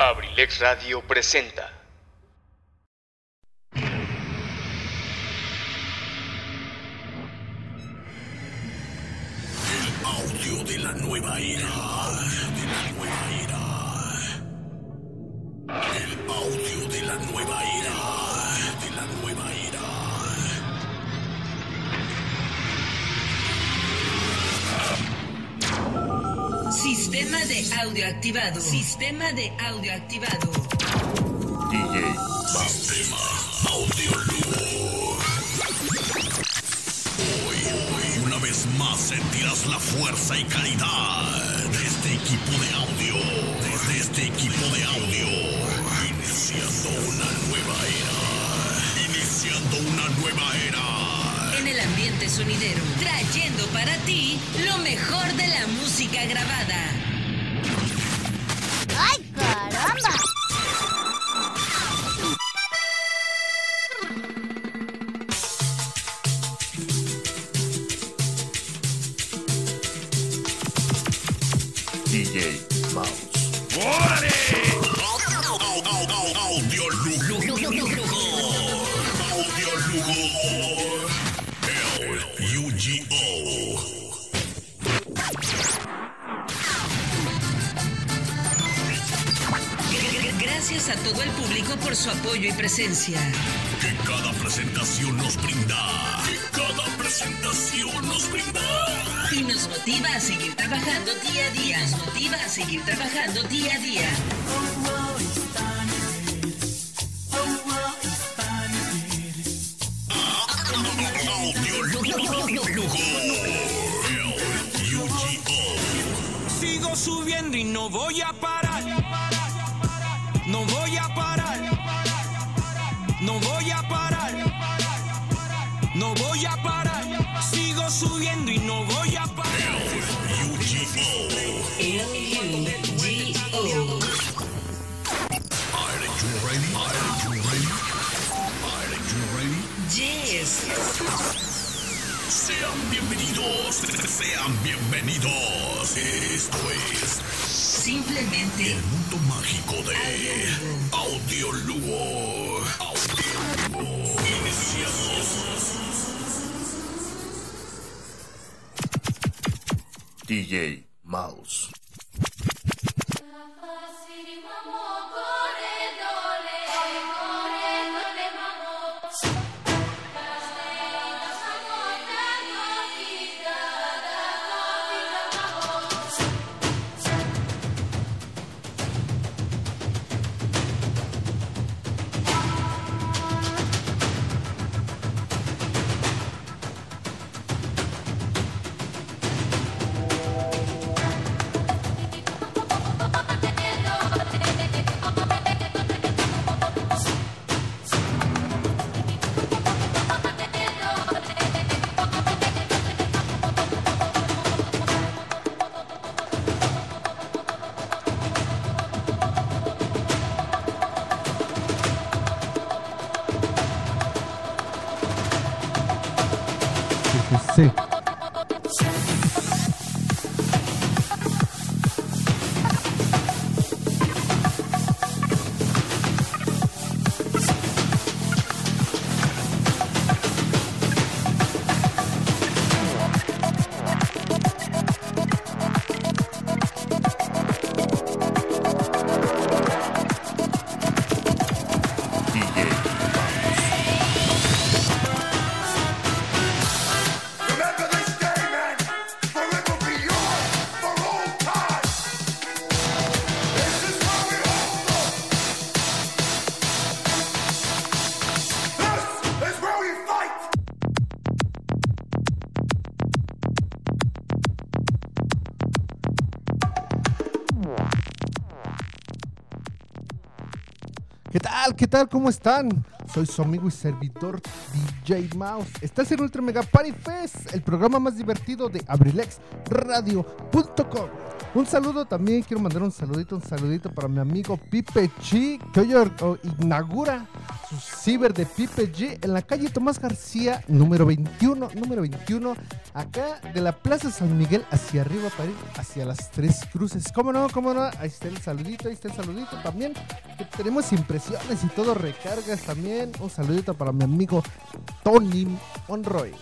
Abrilex Radio presenta. El audio de la nueva era. De la nueva era. El audio de la nueva era. Sistema de audio activado. Sistema de audio activado. DJ Sistema Audio Lugo. Hoy, hoy, una vez más sentirás la fuerza y calidad de este equipo de audio. Desde este equipo de audio. Iniciando una nueva era. Iniciando una nueva era. El ambiente sonidero. Trayendo para ti lo mejor de la música grabada. ¡Ay, caramba! Público por su apoyo y presencia. Que cada presentación nos brinda. Que cada presentación nos brinda. Y nos motiva a seguir trabajando día a día. Nos motiva a seguir trabajando día a día. Sigo subiendo y no voy a sean bienvenidos. Esto es Simplemente el mundo mágico de Audio Lugo. Audio Lugo. Iniciamos. DJ Mouse. Sí. Tal? ¿Cómo están? Soy su amigo y servidor DJ Mouse. Estás en Ultra Mega Party Fest, el programa más divertido de abrilexradio.com. Un saludo también, quiero mandar un saludito, un saludito para mi amigo Pipe Chi, que hoy inaugura su ciber de Pipe G en la calle Tomás García, número 21, número 21, acá de la Plaza San Miguel hacia arriba para ir hacia las Tres Cruces. ¿Cómo no? ¿Cómo no? Ahí está el saludito, ahí está el saludito también. tenemos impresiones y todo, recargas también. Un saludito para mi amigo Tony Monroy.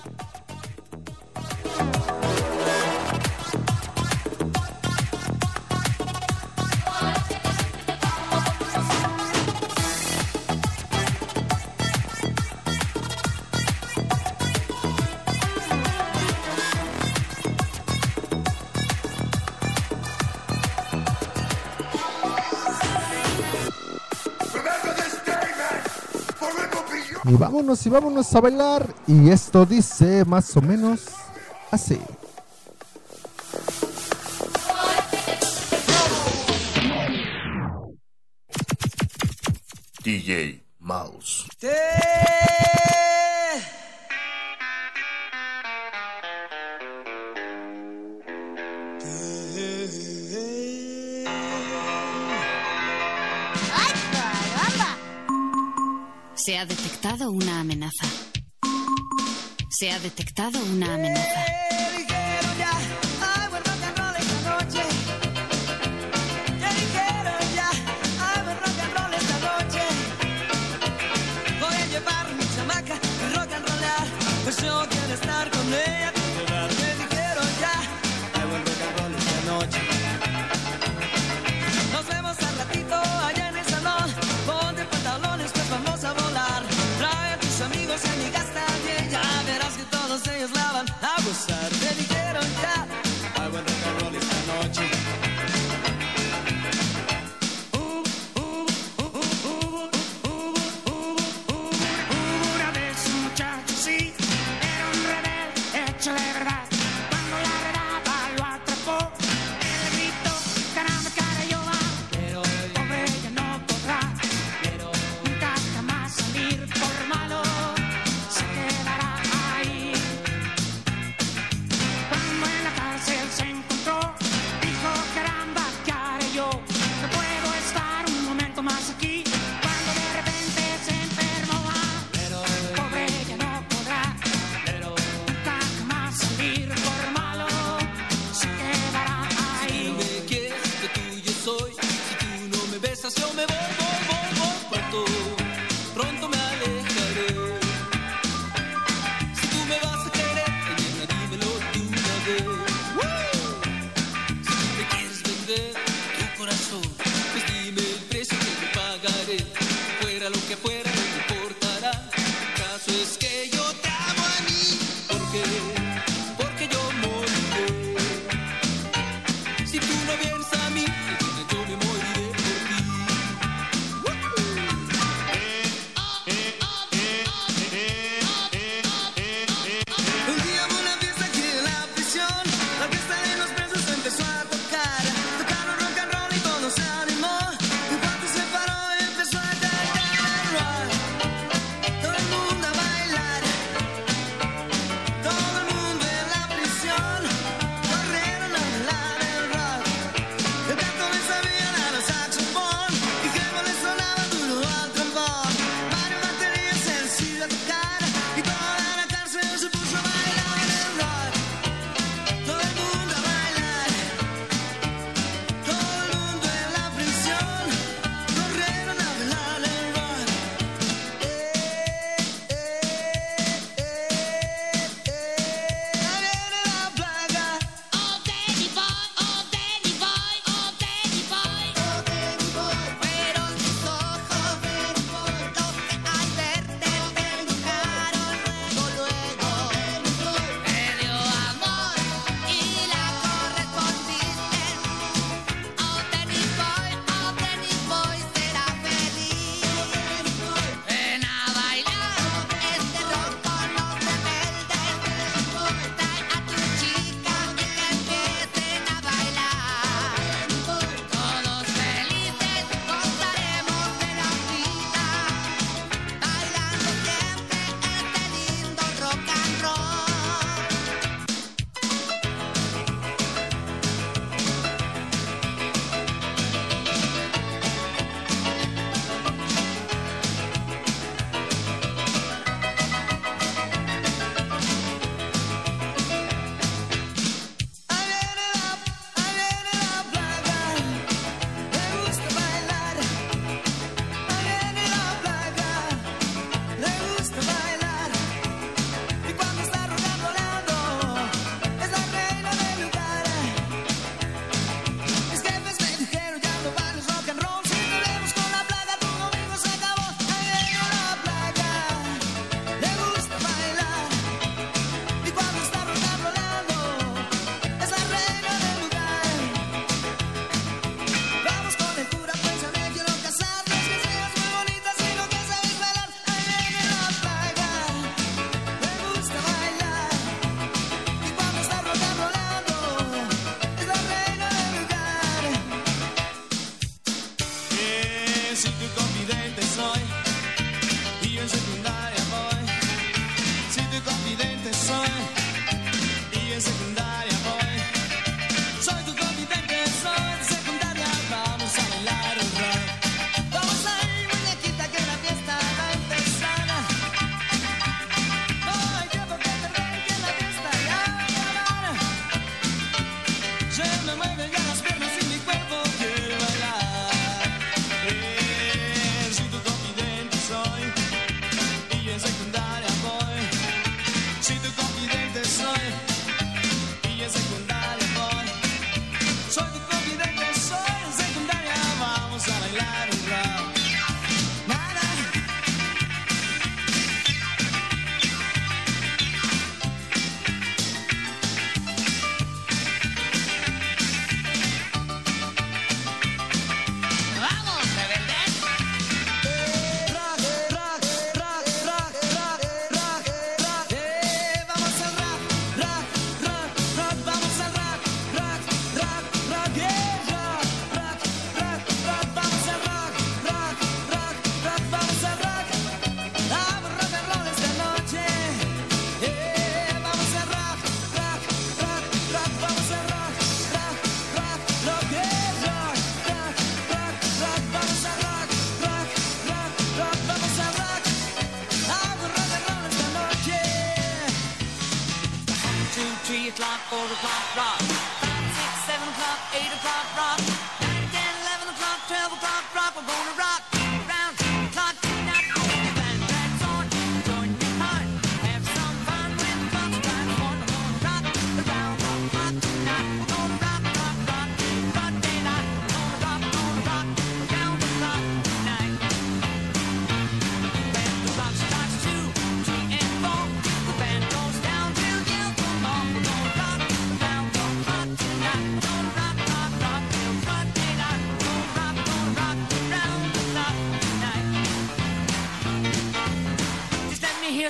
Y vámonos y vámonos a bailar. Y esto dice más o menos así. DJ Mouse. ¡Ay, Se ha detectado una amenaza. Se ha detectado una amenaza.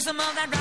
Some of that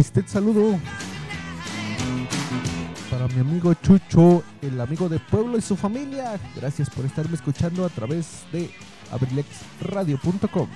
está el saludo. Para mi amigo Chucho, el amigo de pueblo y su familia. Gracias por estarme escuchando a través de abrilexradio.com.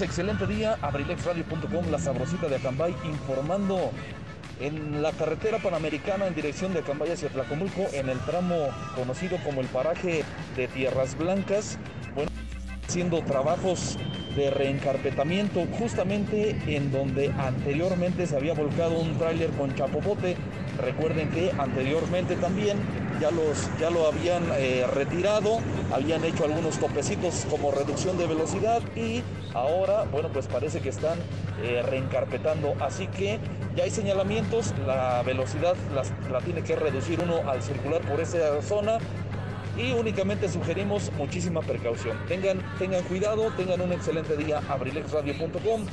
Excelente día. Abrilexradio.com, la sabrosita de Acambay, informando en la carretera panamericana en dirección de Acambay hacia Tlacomulco, en el tramo conocido como el paraje de Tierras Blancas. Bueno, haciendo trabajos de reencarpetamiento justamente en donde anteriormente se había volcado un tráiler con chapopote. Recuerden que anteriormente también ya, los, ya lo habían eh, retirado, habían hecho algunos topecitos como reducción de velocidad y ahora, bueno, pues parece que están eh, reencarpetando. Así que ya hay señalamientos, la velocidad la tiene que reducir uno al circular por esa zona y únicamente sugerimos muchísima precaución. Tengan, tengan cuidado, tengan un excelente día. Abrilexradio.com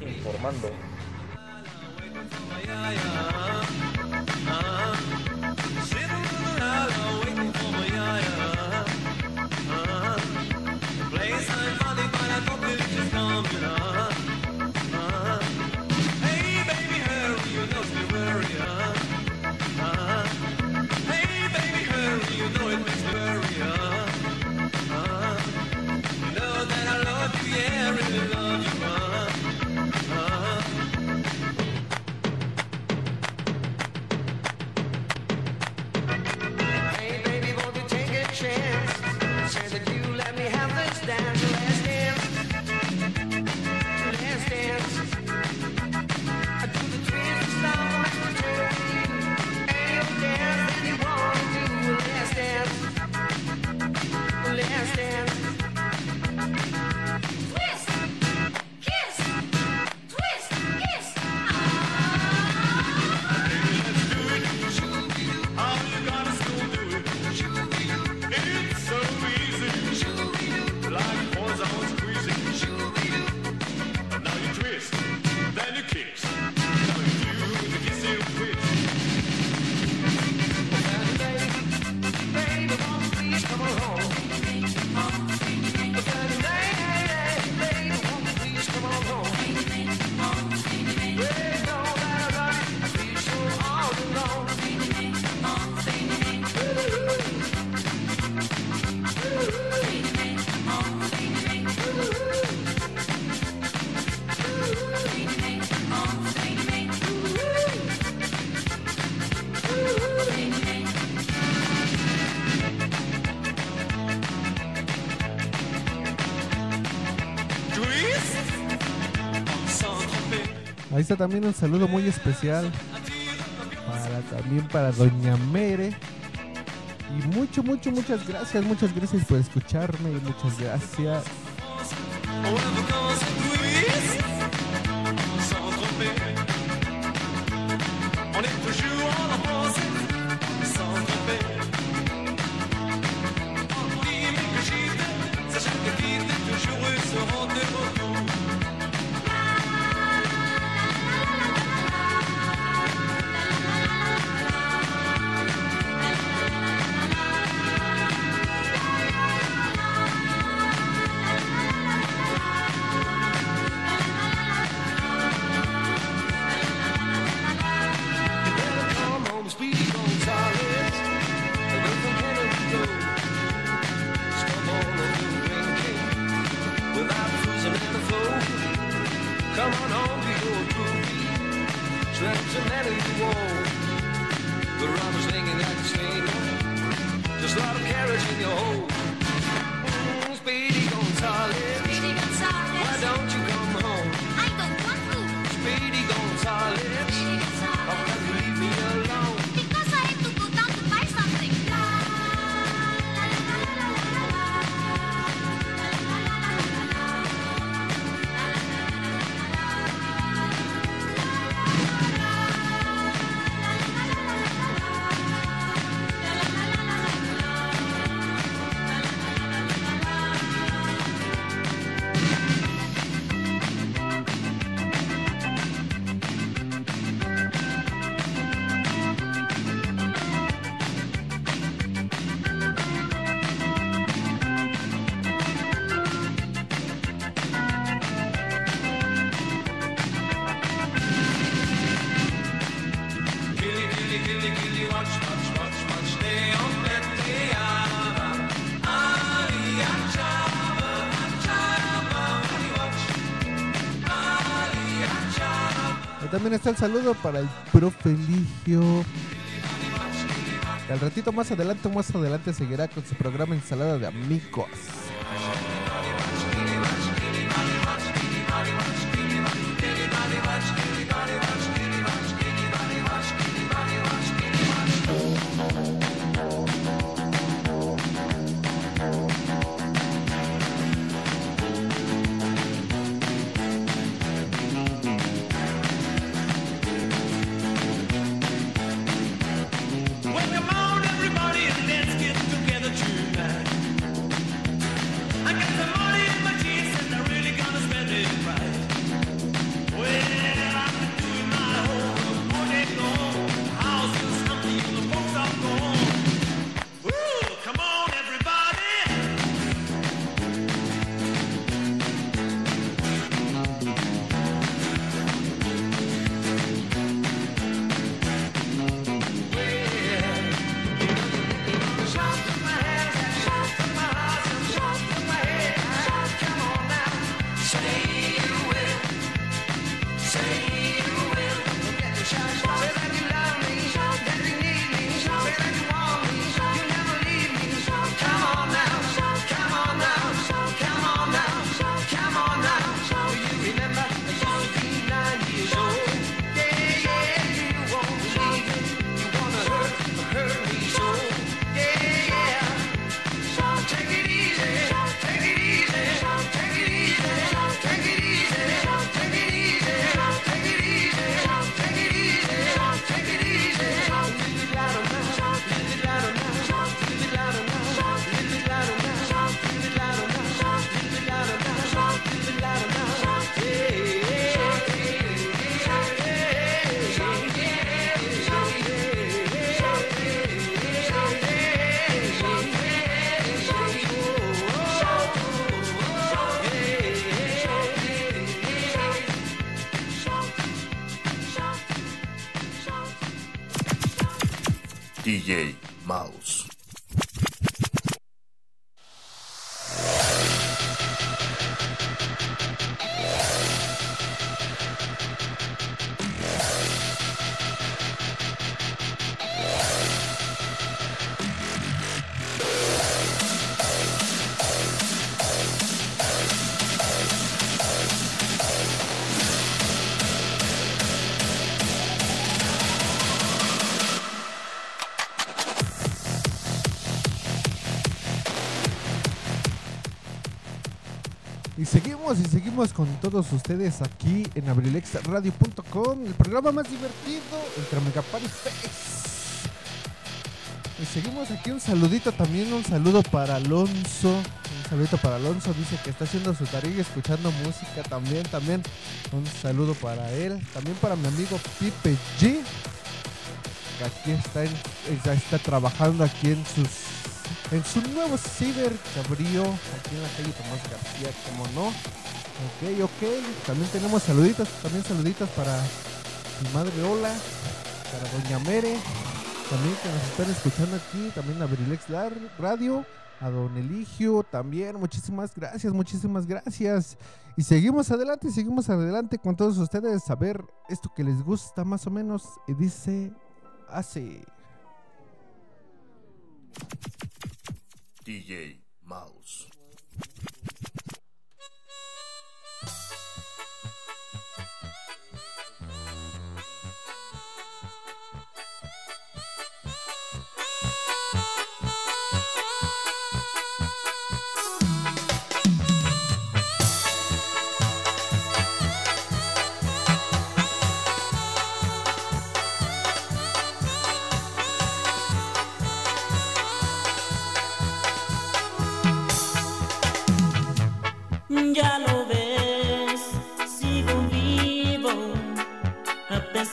informando. está también un saludo muy especial para también para Doña Mere. Y mucho, mucho, muchas gracias, muchas gracias por escucharme y muchas gracias También está el saludo para el profe Ligio. Al ratito más adelante, más adelante seguirá con su programa Ensalada de Amigos. Seguimos con todos ustedes aquí en abrilexradio.com, el programa más divertido entre Megapari Fest. Y seguimos aquí un saludito también, un saludo para Alonso. Un saludito para Alonso, dice que está haciendo su tarea y escuchando música también, también. Un saludo para él, también para mi amigo Pipe G. Que aquí está, en- está trabajando aquí en sus en su nuevo ciber que abrió aquí en la calle Tomás García, como no. Ok, ok. También tenemos saluditos, también saluditos para mi madre Ola, para Doña Mere, también que nos están escuchando aquí, también a Brilex Radio, a Don Eligio, también, muchísimas gracias, muchísimas gracias. Y seguimos adelante, seguimos adelante con todos ustedes a ver esto que les gusta más o menos. Y dice así. DJ Mouse.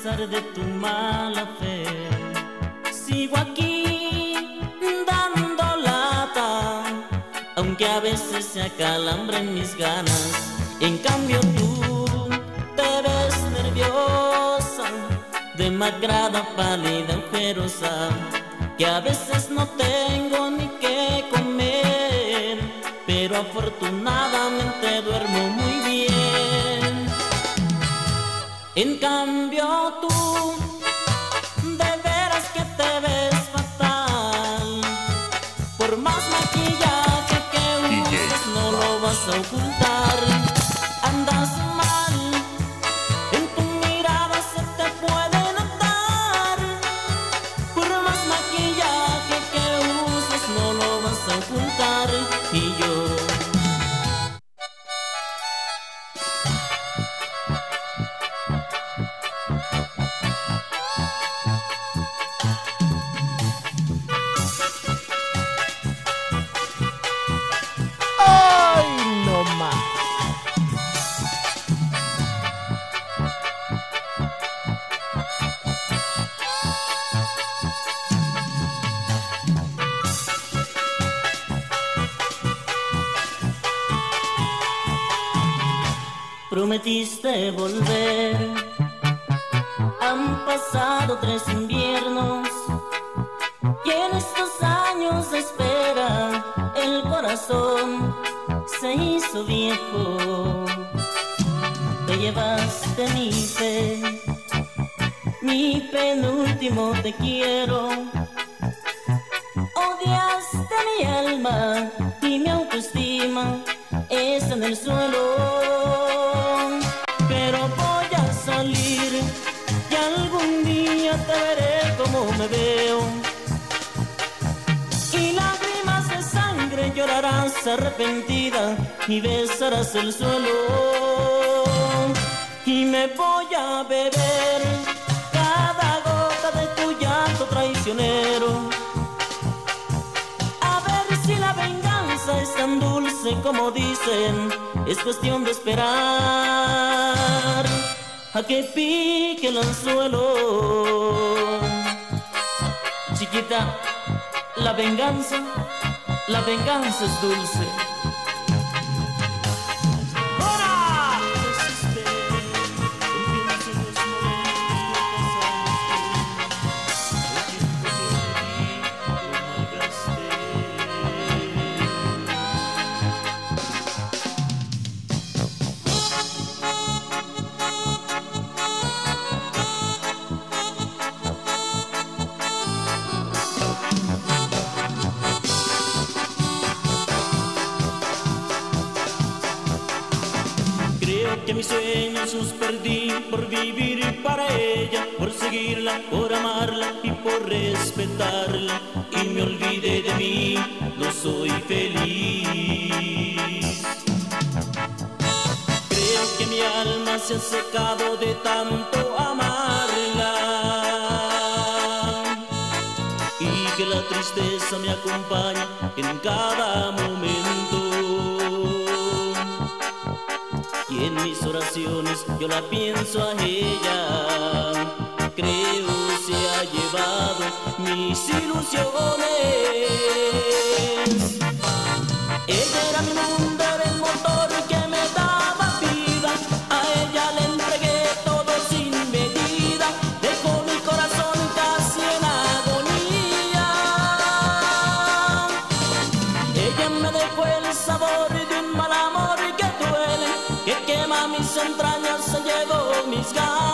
De tu mala fe. Sigo aquí dando lata, aunque a veces se acalambren mis ganas. En cambio tú te ves nerviosa, demacrada, pálida, ojerosa, que a veces no tengo ni qué comer, pero afortunadamente duermo muy En cambio tú, de veras que te ves fatal, por más maquillaje que uses no lo vas a ocultar. A que pique el anzuelo. Chiquita, la venganza, la venganza es dulce. Perdí por vivir para ella, por seguirla, por amarla y por respetarla. Y me olvidé de mí, no soy feliz. Creo que mi alma se ha secado de tanto amarla y que la tristeza me acompaña en cada momento. Mis oraciones yo la pienso a ella. Creo se ha llevado mis ilusiones. Ella era mi mundo, entrañas, se llevó mis ganas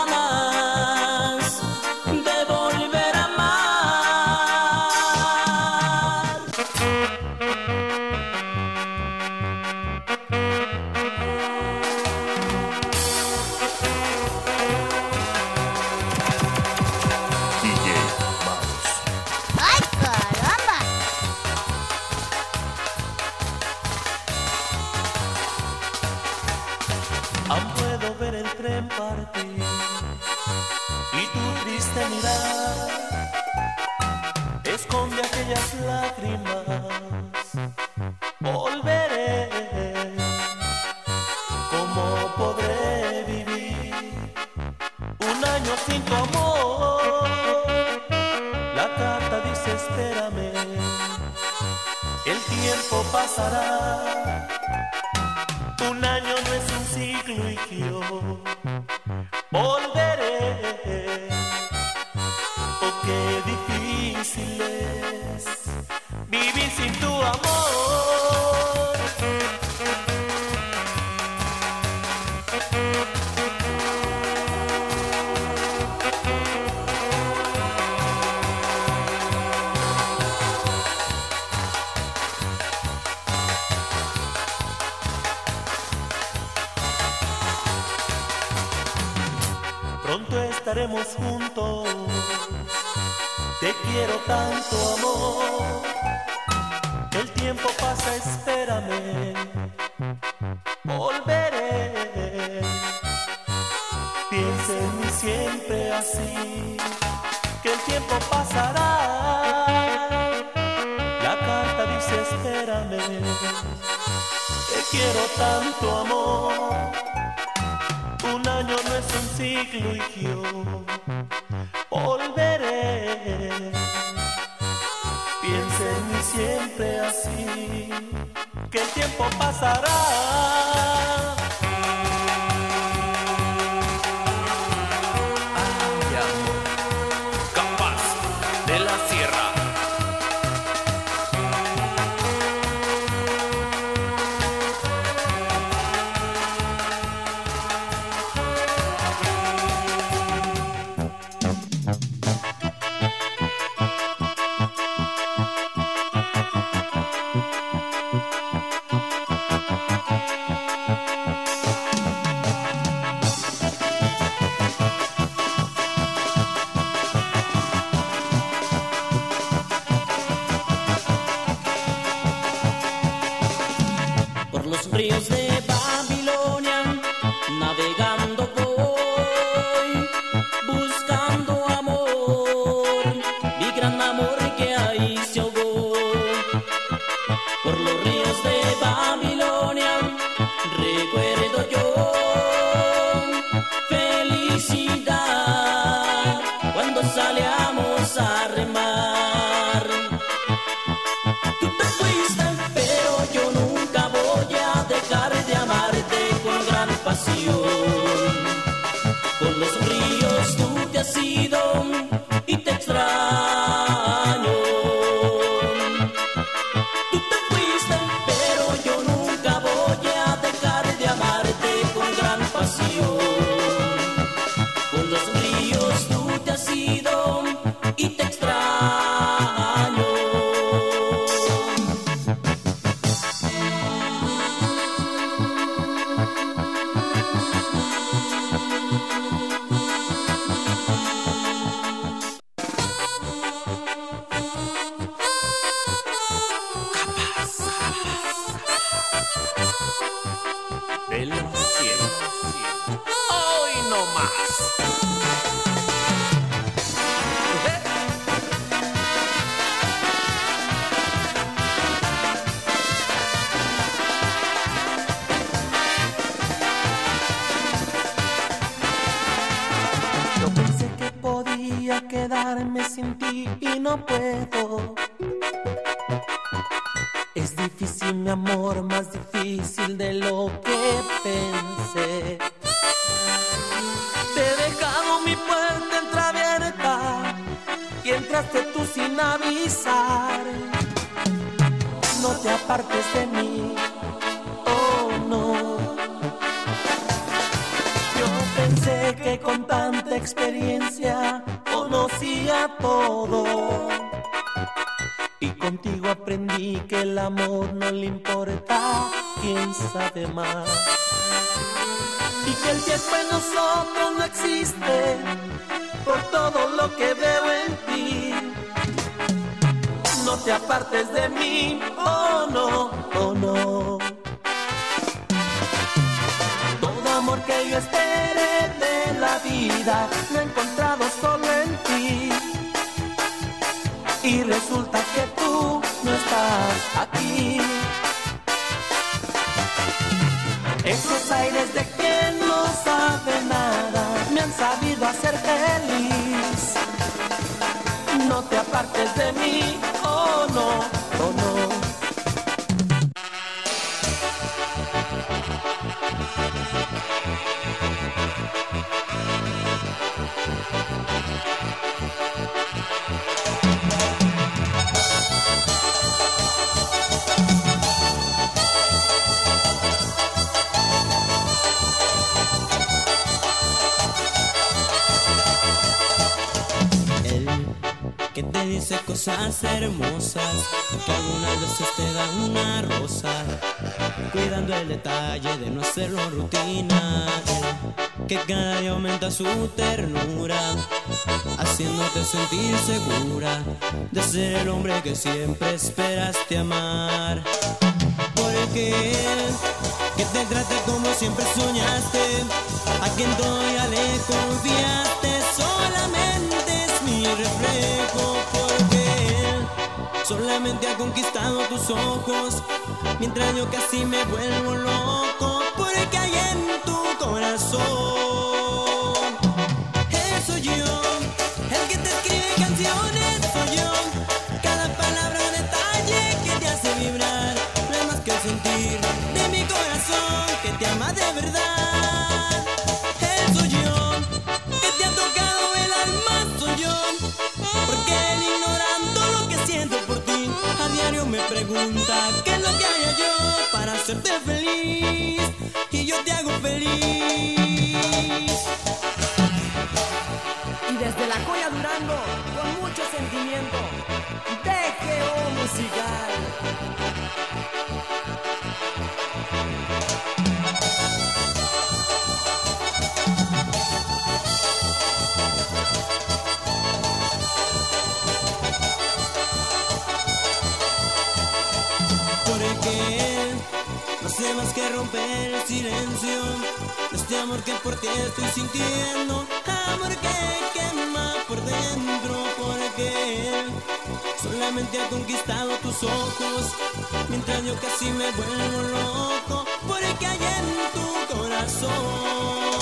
el tiempo pasará. La carta dice, espérame. Te quiero tanto, amor. Un año no es un siglo y yo volveré. Piensa en mí siempre así, que el tiempo pasará. Oh no, oh no. Todo amor que yo esperé de la vida lo he encontrado solo en ti. Y resulta que tú no estás aquí. Esos aires de quien no sabe nada me han sabido hacer feliz. No te apartes de mí, cosas hermosas, que algunas veces te da una rosa, cuidando el detalle de no hacerlo rutina. Que cada día aumenta su ternura, haciéndote sentir segura de ser el hombre que siempre esperaste amar. Porque él que te trata como siempre soñaste, a quien todavía le confiaste, solamente es mi reflejo. Solamente ha conquistado tus ojos, mientras yo casi me vuelvo loco, porque hay en tu corazón. Feliz. Y yo te hago feliz. Y desde la joya Durango, con mucho sentimiento, más que romper el silencio. Este amor que por ti estoy sintiendo, amor que quema por dentro. Porque solamente ha conquistado tus ojos, mientras yo casi me vuelvo loco. Porque hay en tu corazón.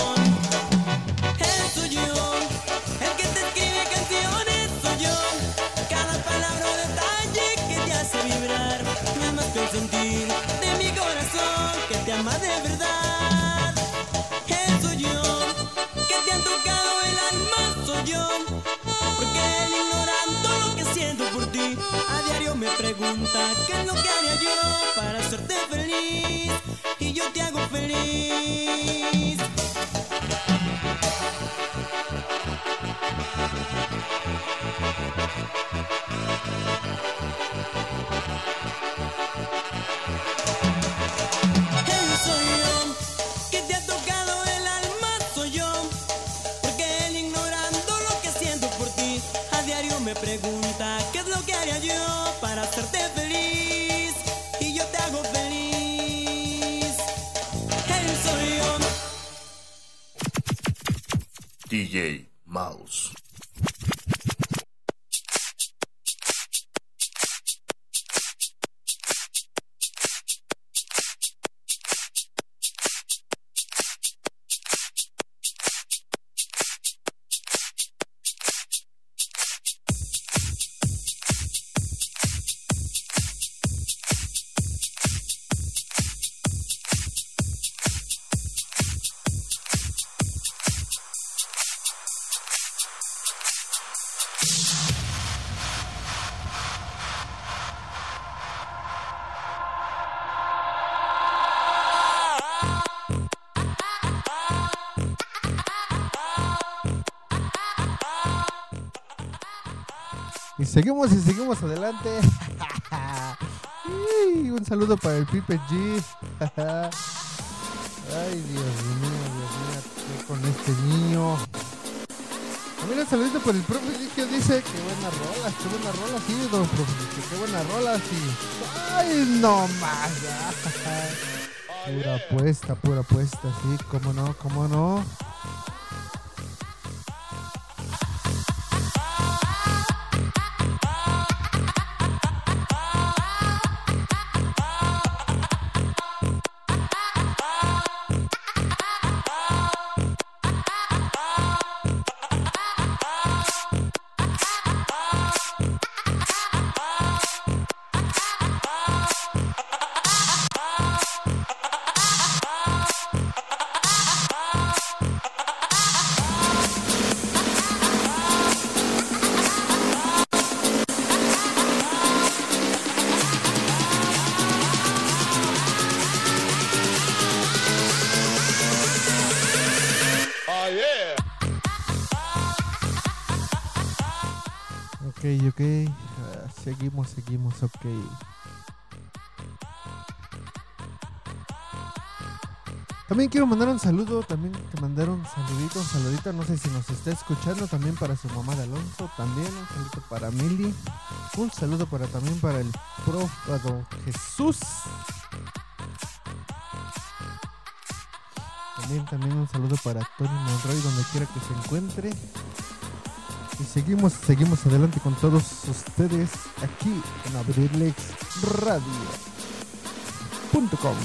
Pregunta qué es lo que haría yo para hacerte feliz. Y yo te hago feliz. DJ Mouse. Seguimos y seguimos adelante. Uy, un saludo para el Pipe G. Ay, Dios mío, Dios mío, ¿qué con este niño? También un saludito por el profe Ligio, dice que buena rola, qué buena rola, sí, don profe Ligio, qué buena rola, sí. Ay, no más. Pura apuesta, pura apuesta, sí, cómo no, cómo no. Seguimos, seguimos, ok. También quiero mandar un saludo, también te mandaron un saludito, no sé si nos está escuchando, también para su mamá de Alonso, también un saludo para Mili, un saludo para también para el prof Jesús. También, también un saludo para Tony Monroy, donde quiera que se encuentre. Y seguimos, seguimos adelante con todos ustedes aquí en abrilexradio.com.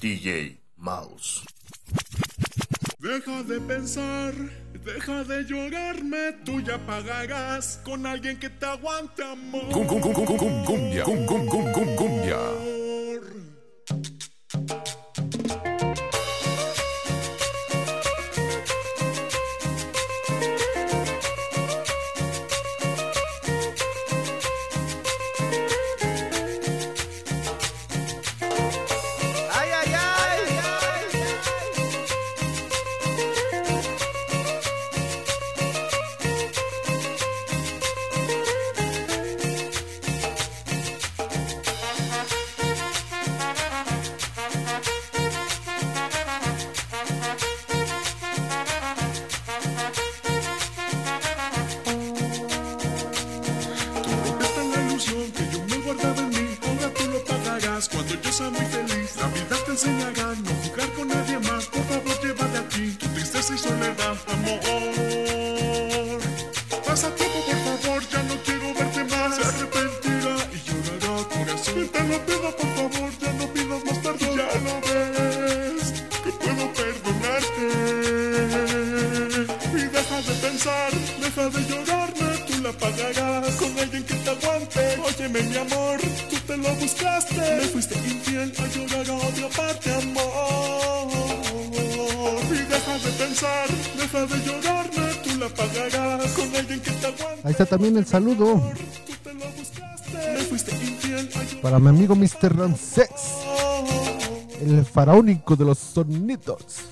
DJ Mouse. Deja de pensar, deja de llorarme, tú ya pagarás con alguien que te aguante amor. Cum, cum, cum, cum, cum, cum, cumbia, cum, cum, cum, cum, cumbia. Está también el saludo para mi amigo Mr. Ramsés, el faraónico de los sonidos.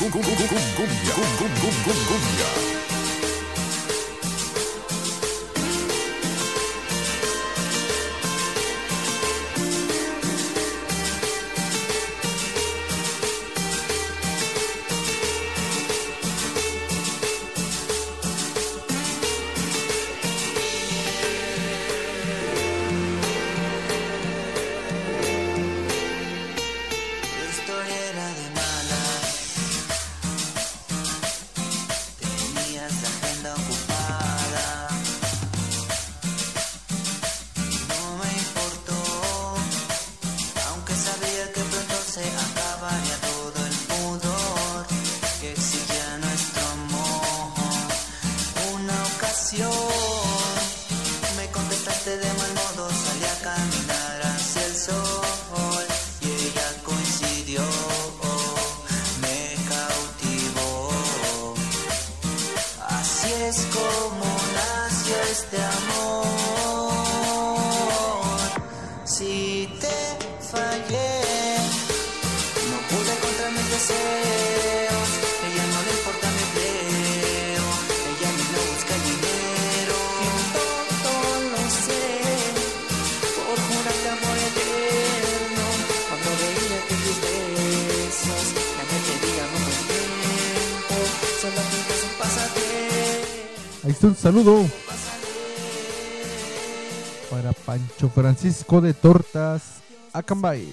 Cum, Francisco de Tortas Acambay.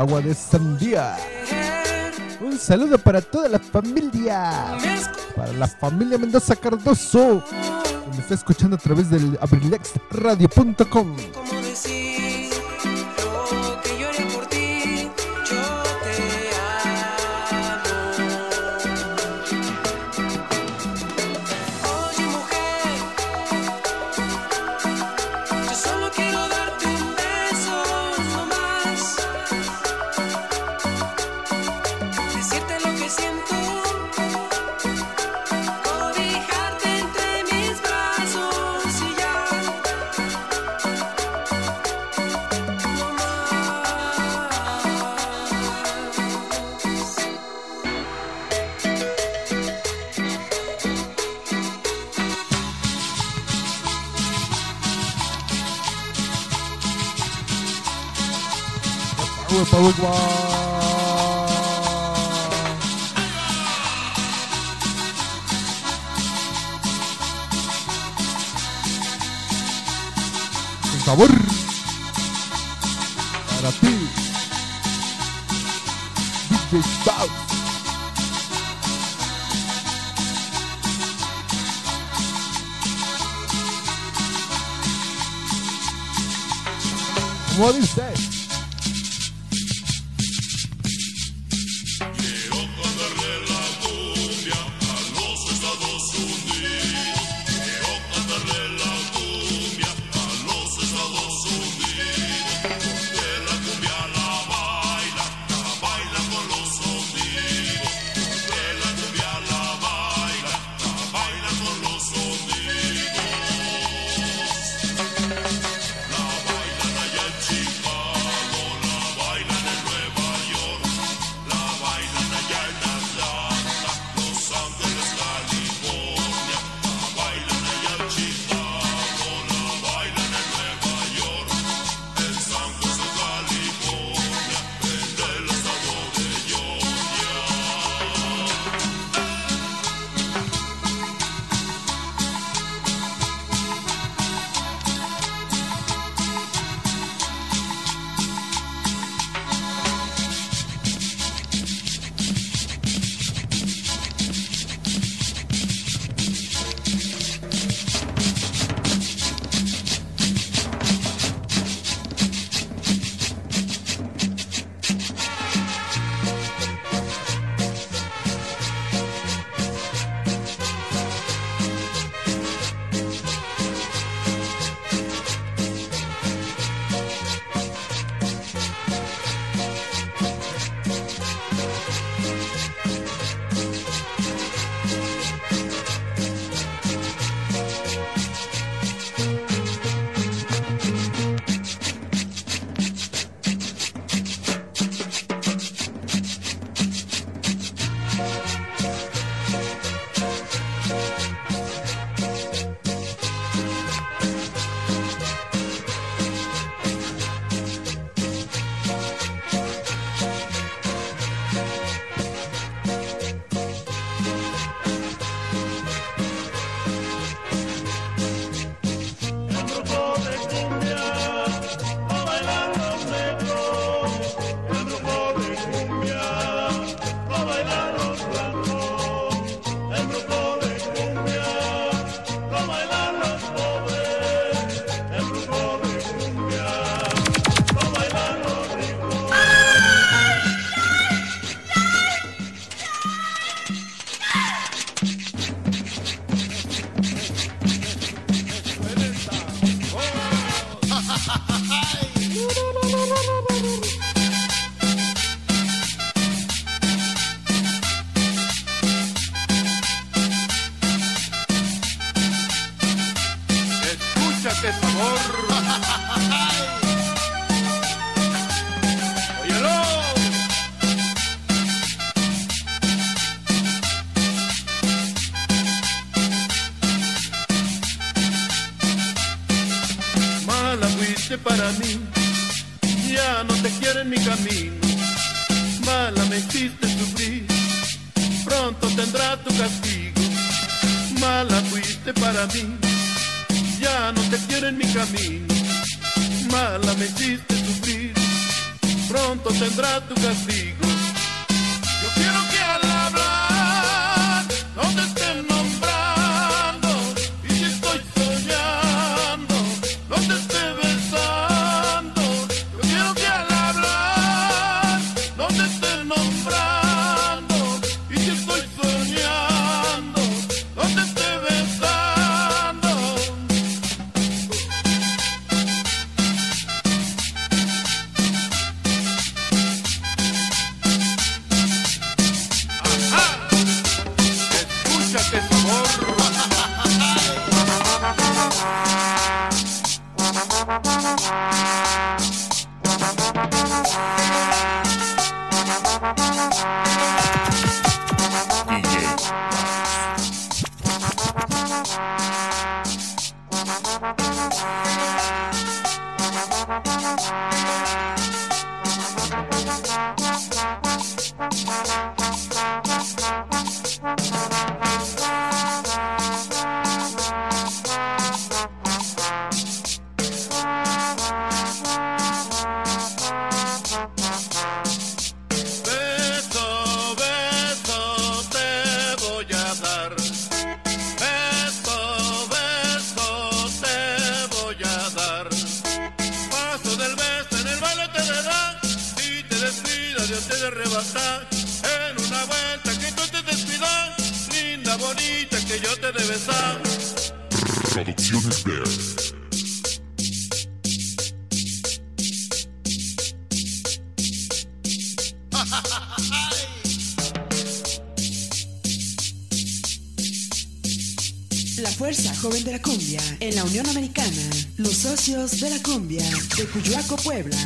agua de sandía. Un saludo para toda la familia. Para la familia Mendoza Cardoso. Que me está escuchando a través del abrilexradio.com. en la Unión Americana, los socios de la cumbia de Cuyoaco, Puebla.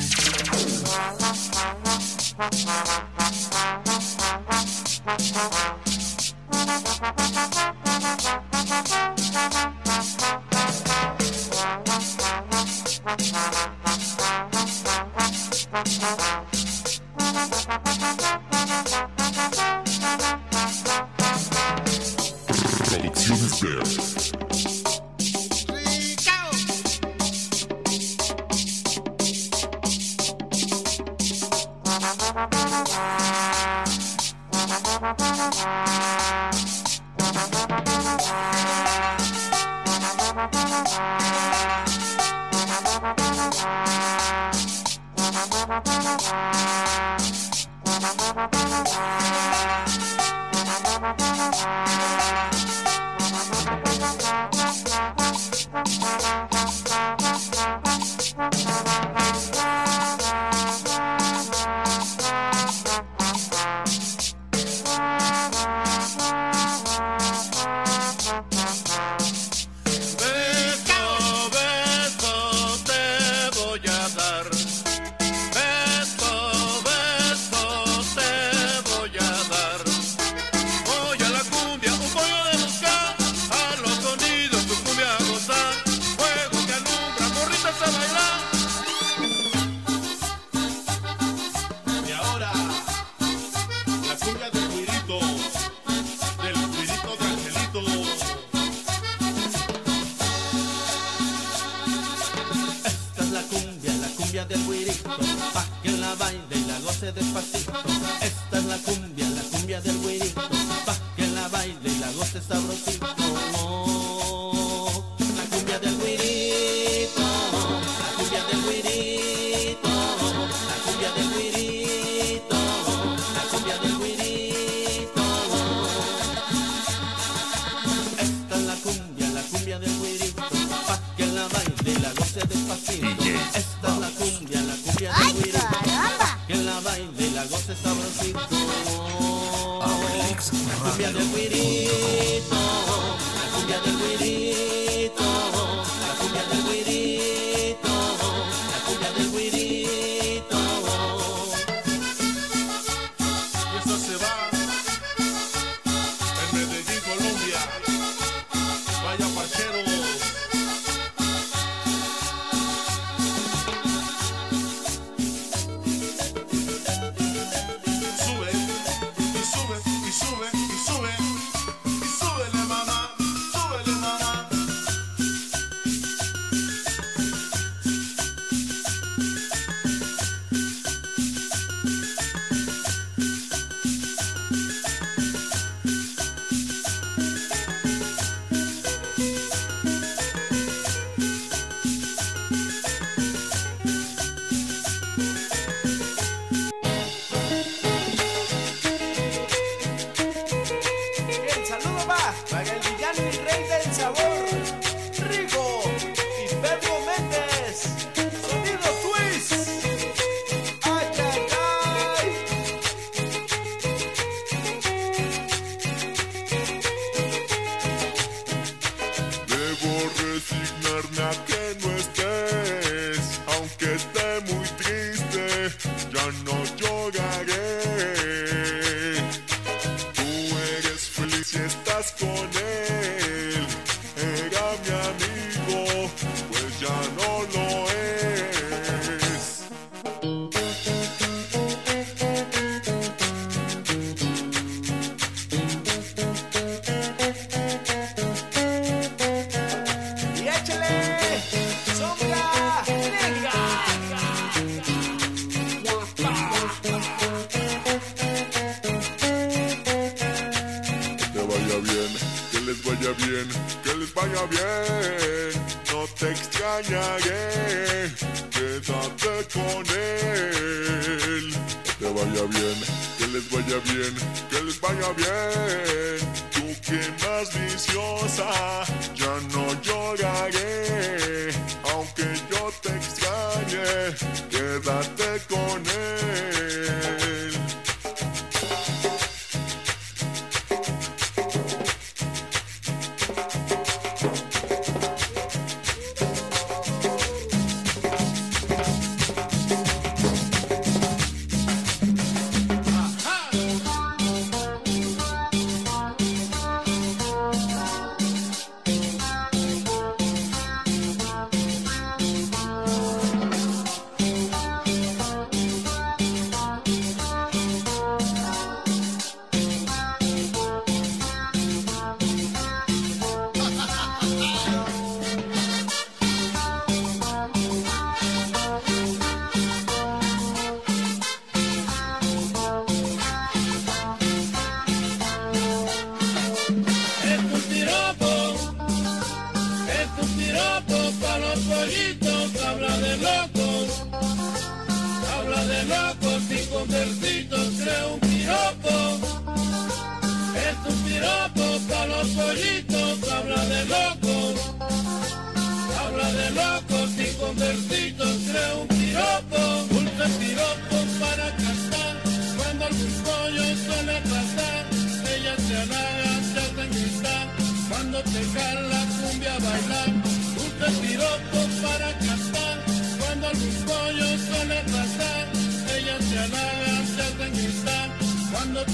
Cuando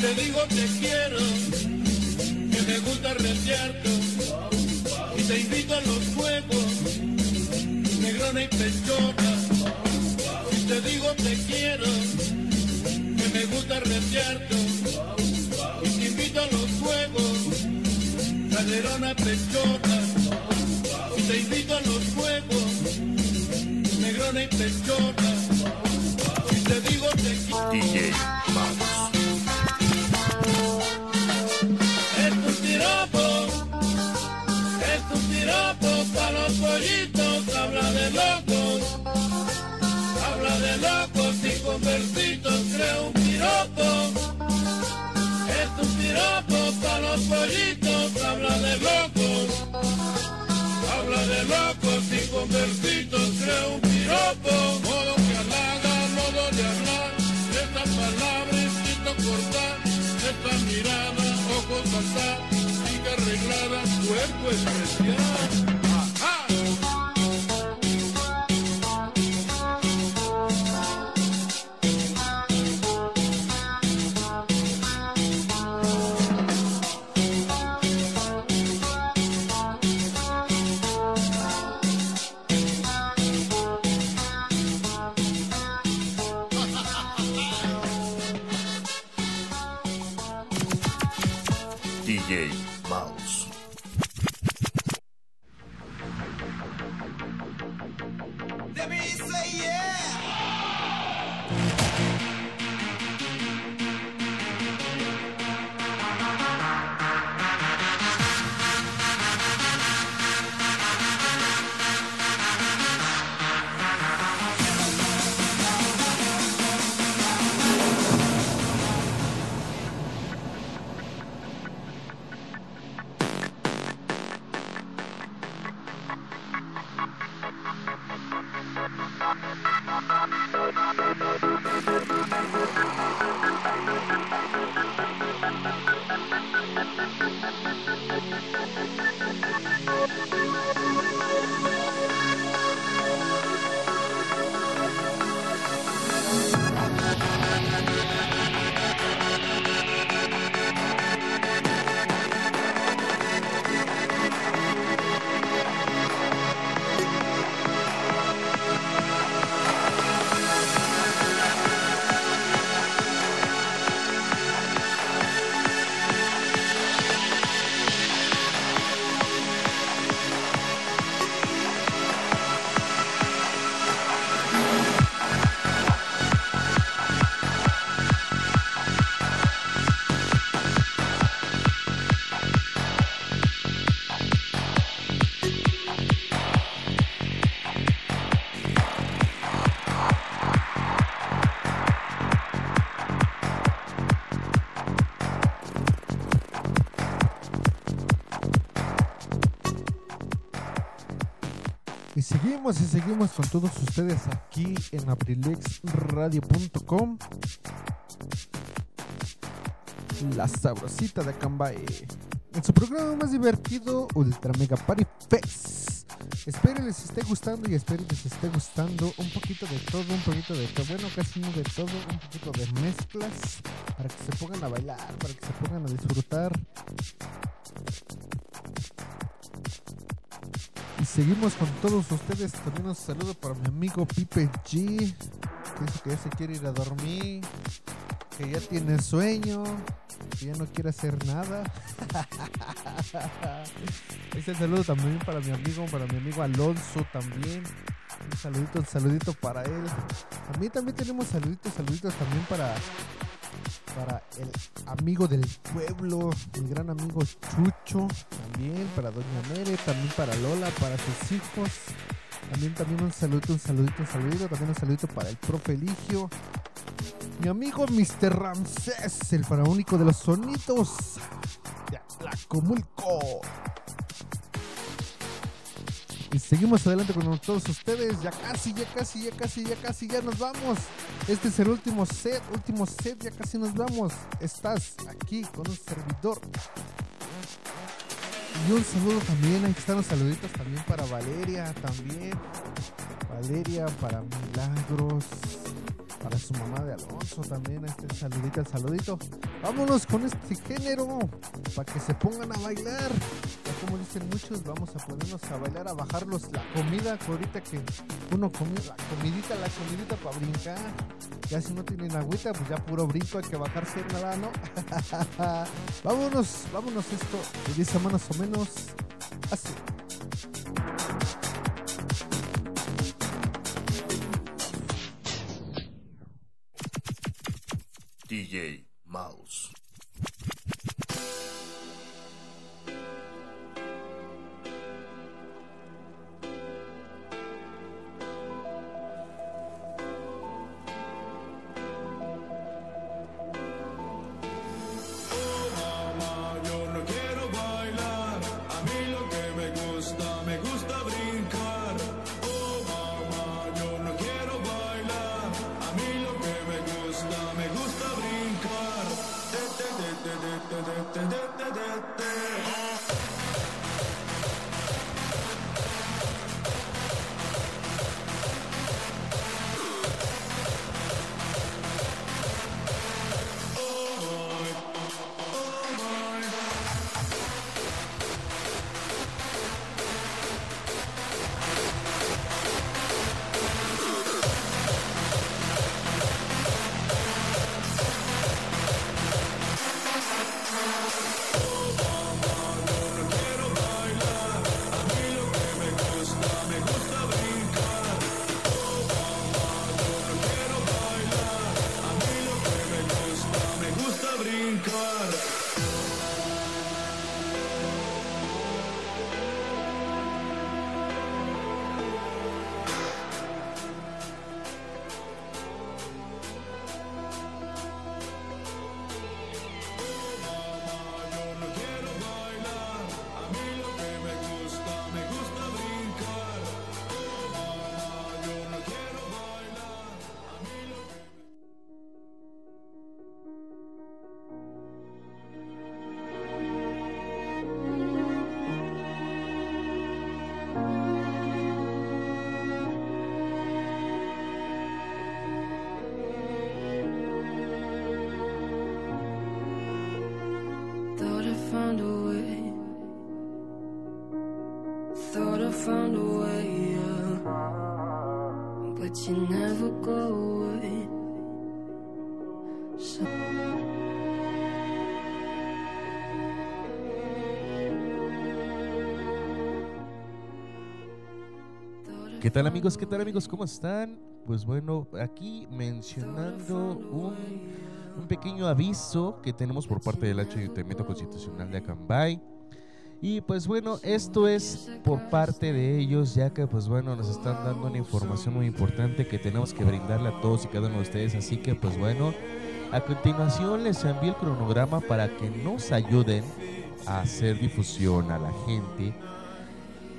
te digo te quiero, que me gusta desierto, y te invito a los juegos, negrona y pechota. Y te digo te quiero, que me gusta desierto, y te invito a los juegos, caderona pechota. Y te invito a los juegos, negrona y pechota. Digo te quiero. DJ Mouse. Es un piropo, es un piropo para los pollitos, habla de locos, habla de locos y conversitos, crea un piropo. Es un piropo para los pollitos, habla de locos, habla de locos y conversitos, crea un piropo. De estas palabras quito cortar, esta mirada, ojos saltar, chica arreglada, cuerpo especial. Seguimos y seguimos con todos ustedes aquí en abrilexradio.com. La sabrosita de Acambay. En su programa más divertido, Ultra Mega Party Fest. Espero les esté gustando y espero les esté gustando un poquito de todo, un poquito de todo. Bueno, casi no de todo, un poquito de mezclas para que se pongan a bailar, para que se pongan a disfrutar. Seguimos con todos ustedes. También un saludo para mi amigo Pipe G. Que ya se quiere ir a dormir. Que ya tiene sueño. Que ya no quiere hacer nada. Ese saludo también para mi amigo, para mi amigo Alonso también. Un saludito, un saludito para él. También también tenemos saluditos, saluditos también para para el amigo del pueblo, mi gran amigo Chucho, también para Doña Mere, también para Lola, para sus hijos. También también un saludito, un saludito, un saludito, también un saludito para el profe Eligio. Mi amigo Mr. Ramsés, el faraónico de los sonidos de Atlacomulco. Y seguimos adelante con todos ustedes. Ya casi, ya casi, ya casi, ya casi, ya nos vamos. Este es el último set, último set, ya casi nos vamos. Estás aquí con un servidor. Y un saludo también, ahí están los saluditos también para Valeria, también. Valeria, para Milagros, para su mamá de Alonso también, el saludito, el saludito. Vámonos con este género, para que se pongan a bailar. Ya como dicen muchos, vamos a ponernos a bailar, a bajarlos la comida, ahorita que uno come la comidita, la comidita para brincar. Ya si no tienen agüita, pues ya puro brinco, hay que bajarse nada, ¿no? vámonos, vámonos esto, dice más o menos así. DJ Mouse. ¿Qué tal amigos? ¿Qué tal amigos? ¿Cómo están? Pues bueno, aquí mencionando un, un pequeño aviso que tenemos por parte del Ayuntamiento Constitucional de Acambay. Y pues bueno, esto es por parte de ellos, ya que pues bueno, nos están dando una información muy importante que tenemos que brindarle a todos y cada uno de ustedes. Así que pues bueno, a continuación les envío el cronograma para que nos ayuden a hacer difusión a la gente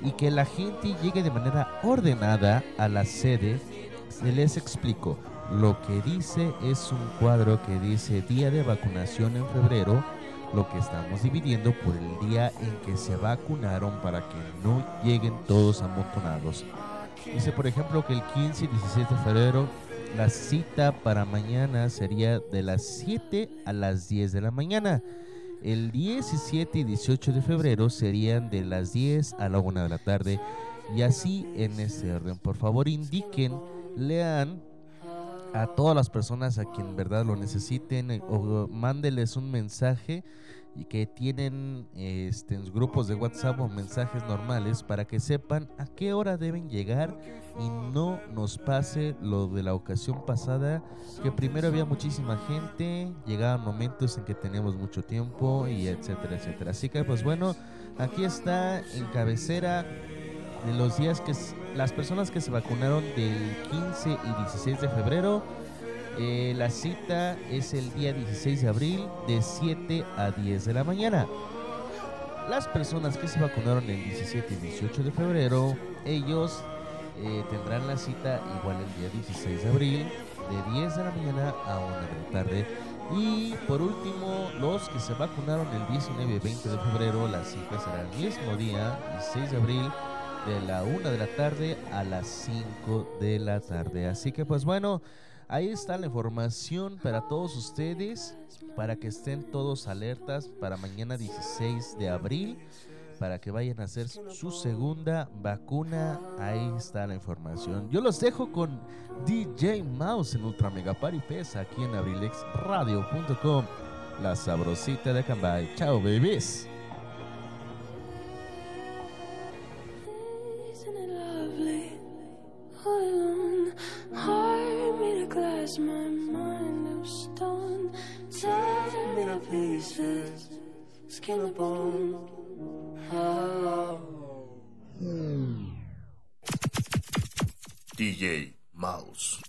y que la gente llegue de manera ordenada a la sede. Se les explico. Lo que dice es un cuadro que dice día de vacunación en febrero, lo que estamos dividiendo por el día en que se vacunaron para que no lleguen todos amontonados. Dice, por ejemplo, que el 15 y 16 de febrero la cita para mañana sería de las 7 a las 10 de la mañana. El 17 y 18 de febrero serían de las 10 a la 1 de la tarde. Y así en ese orden. Por favor, indiquen, lean a todas las personas a quien en verdad lo necesiten eh, o mándeles un mensaje y que tienen este, grupos de WhatsApp o mensajes normales para que sepan a qué hora deben llegar y no nos pase lo de la ocasión pasada que primero había muchísima gente, llegaban momentos en que teníamos mucho tiempo y etcétera, etcétera. Así que pues bueno, aquí está en cabecera de los días que las personas que se vacunaron del 15 y 16 de febrero. Eh, la cita es el día 16 de abril de 7 a 10 de la mañana. Las personas que se vacunaron el 17 y 18 de febrero, ellos eh, tendrán la cita igual el día 16 de abril de 10 de la mañana a 1 de la tarde. Y por último, los que se vacunaron el 19 y 20 de febrero, la cita será el mismo día, 16 de abril, de la 1 de la tarde a las 5 de la tarde. Así que pues bueno, ahí está la información para todos ustedes, para que estén todos alertas para mañana 16 de abril, para que vayan a hacer su segunda vacuna. Ahí está la información. Yo los dejo con DJ Mouse en Ultra Mega Party Fest aquí en abrilexradio.com. La sabrosita de Cambay. Chao, babies. All alone, heart made of glass, my mind of stone. Tear me to pieces, skin and bone. Hmm. Oh. DJ Mouse.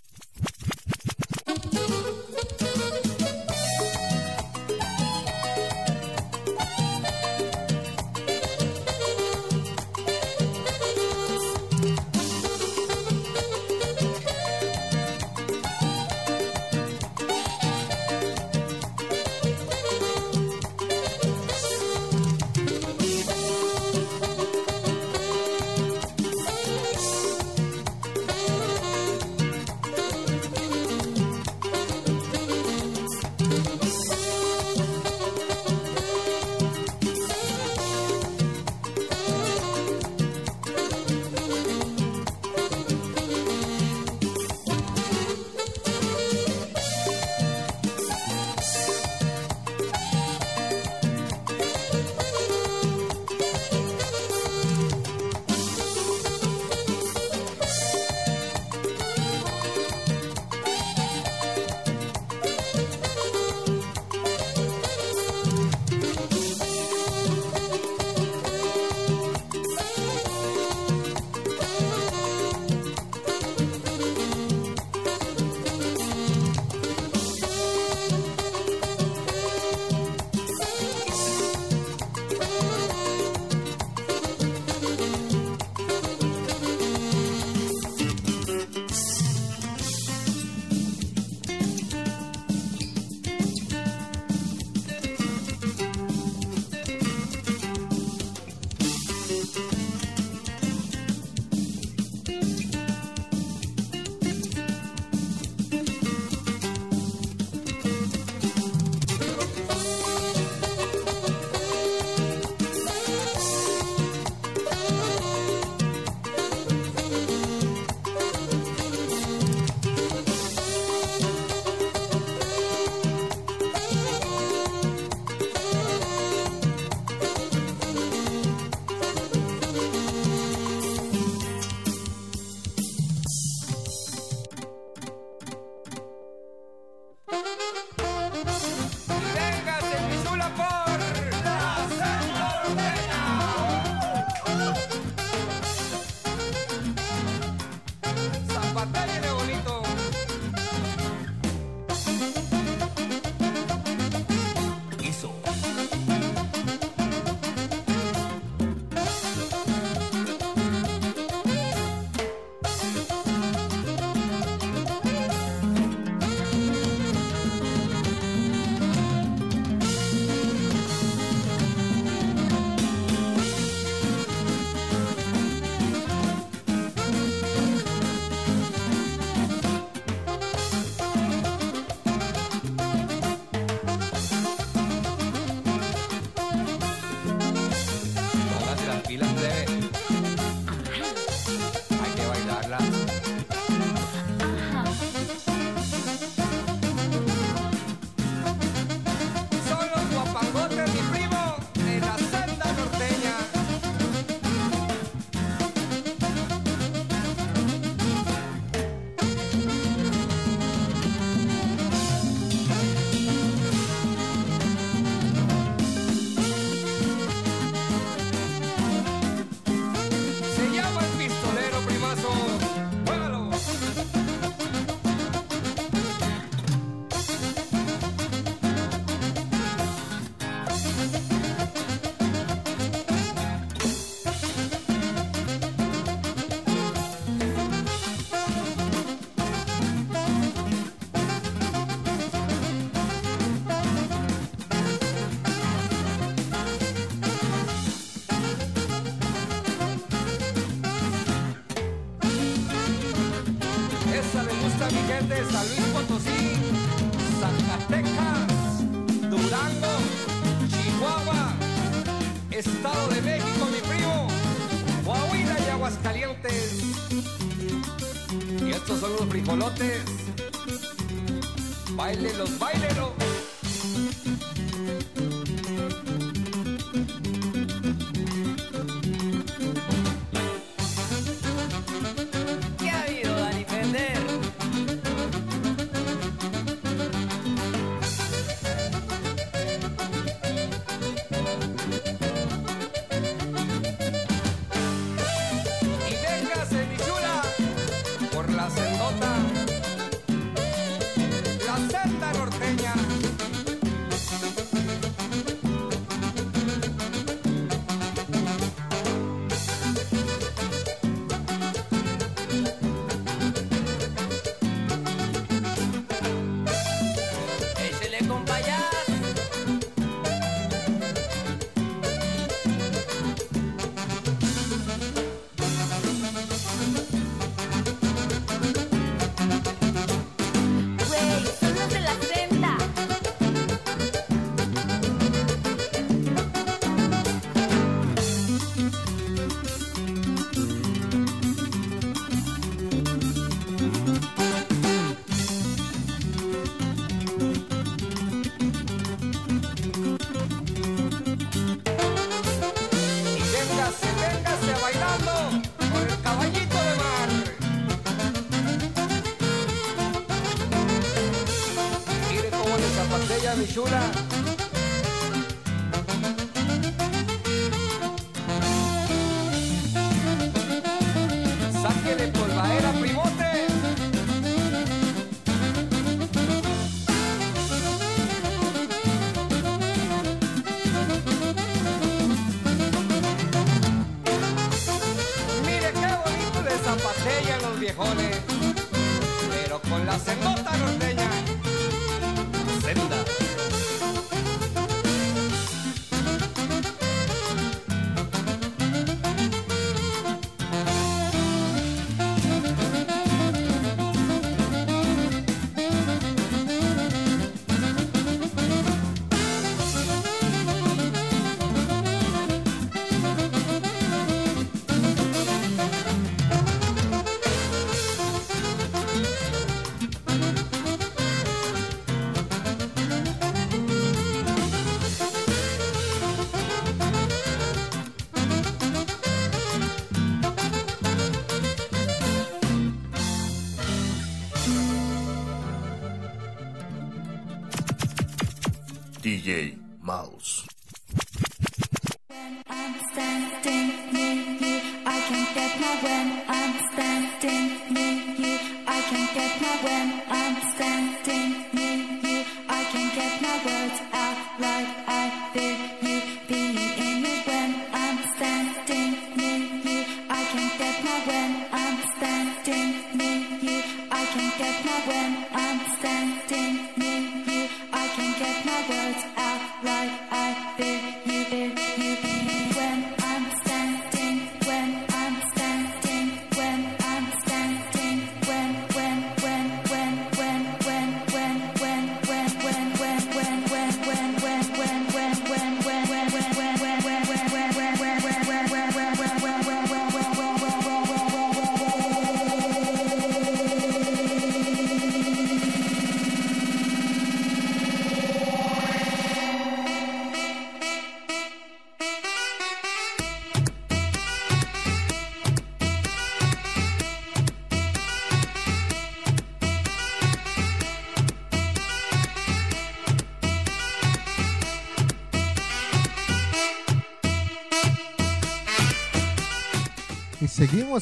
DJ Mouse.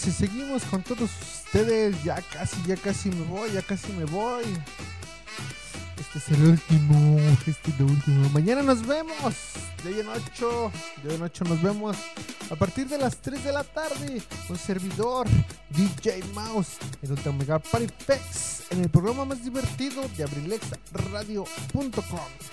amigos y seguimos con todos ustedes. Ya casi, ya casi me voy, ya casi me voy. Este es el último, este es el último. Mañana nos vemos, de hoy en 8, de hoy en 8 nos vemos a partir de las 3 de la tarde. Un servidor, DJ Mouse, en Ultra Mega Party Fest, en el programa más divertido de abrilexradio.com.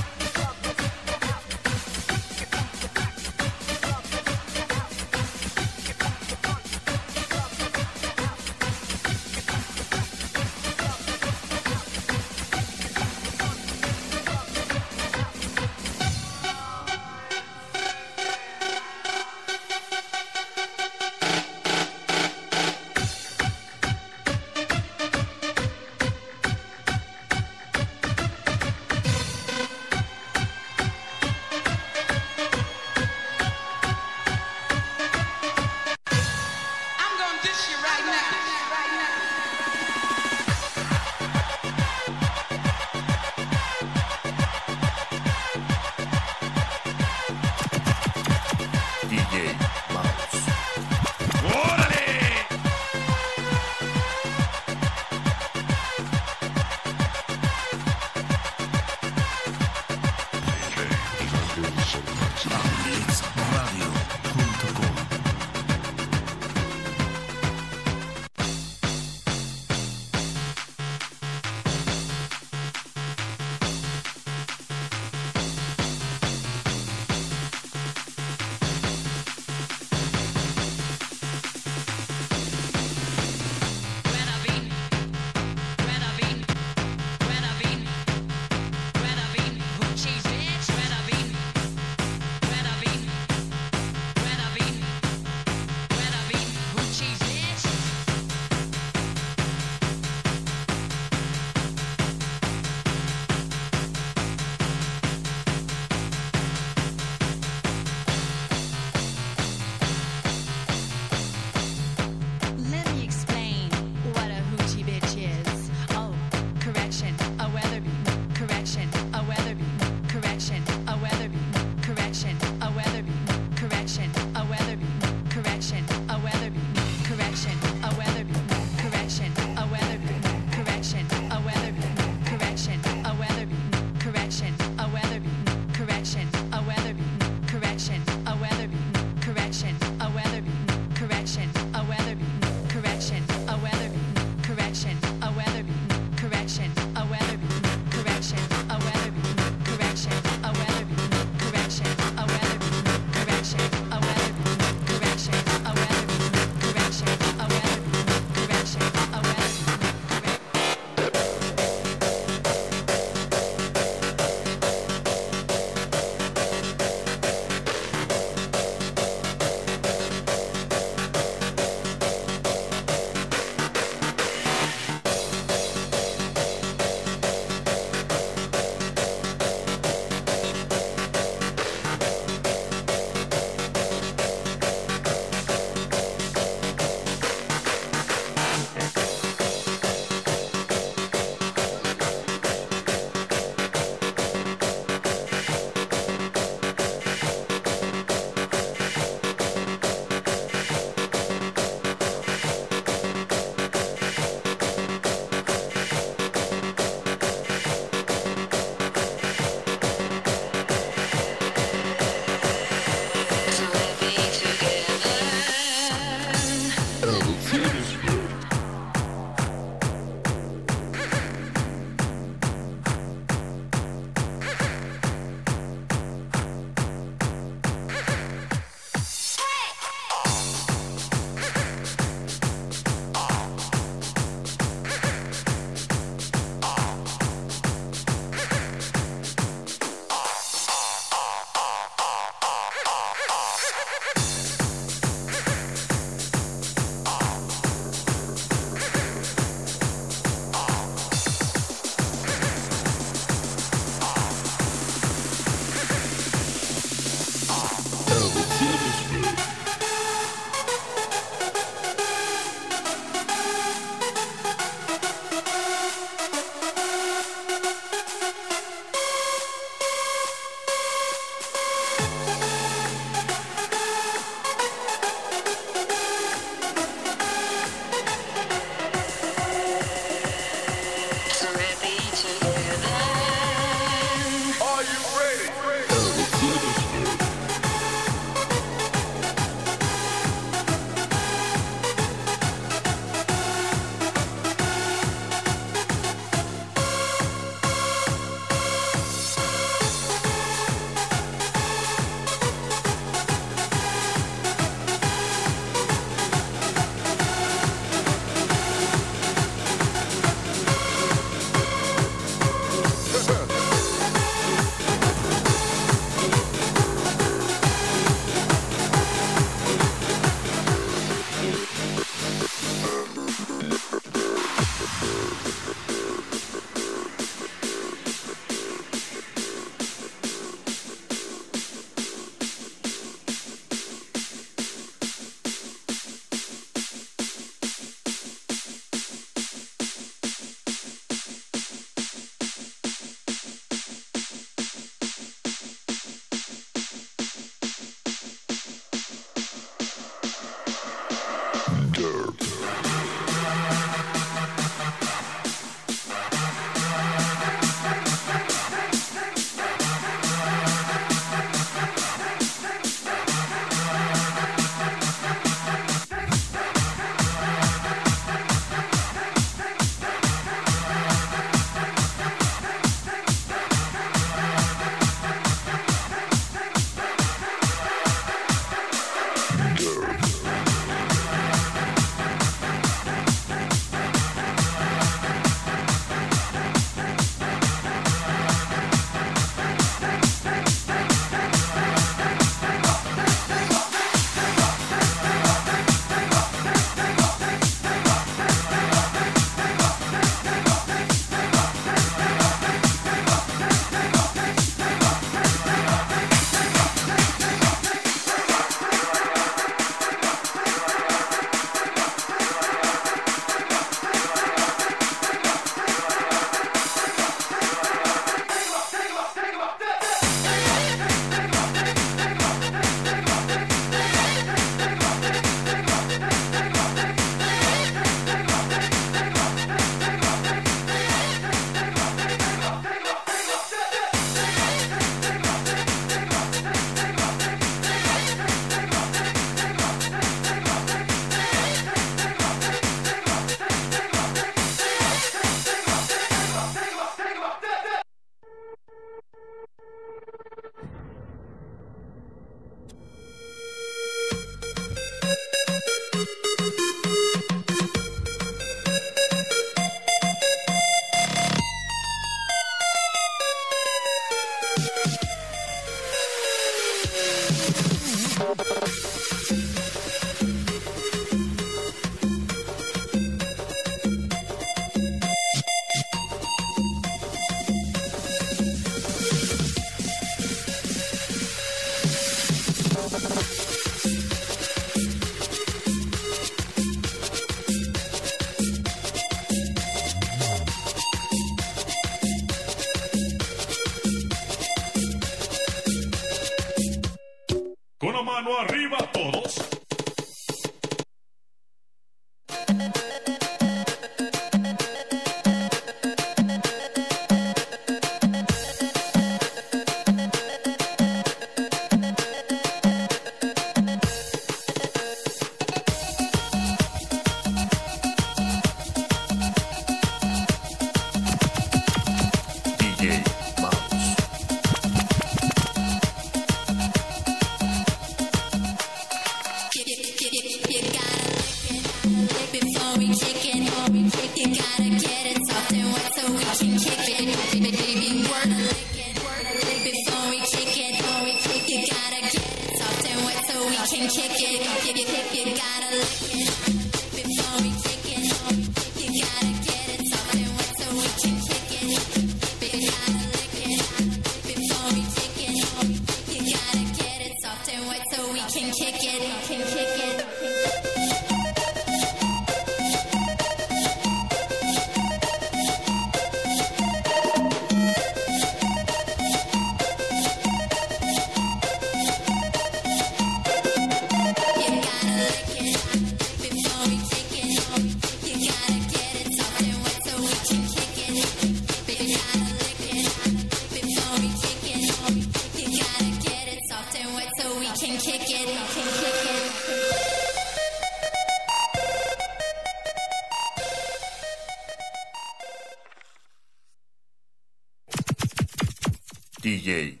DJ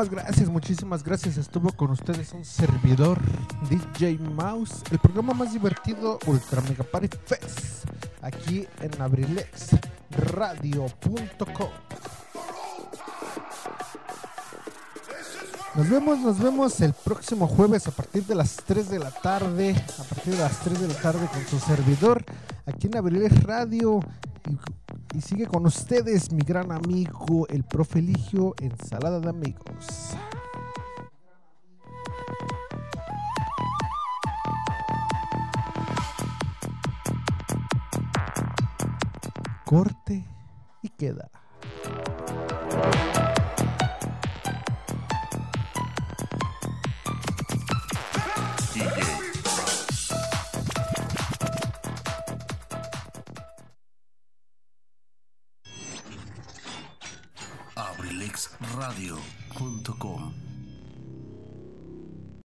Muchísimas gracias, muchísimas gracias. Estuvo con ustedes un servidor, DJ Mouse, el programa más divertido, Ultra Mega Party Fest, aquí en abrilexradio.com. Nos vemos, nos vemos el próximo jueves a partir de las 3 de la tarde, a partir de las 3 de la tarde con su servidor, aquí en Abrilex Radio. Y, y sigue con ustedes mi gran amigo, el profe Ligio, ensalada de amigos.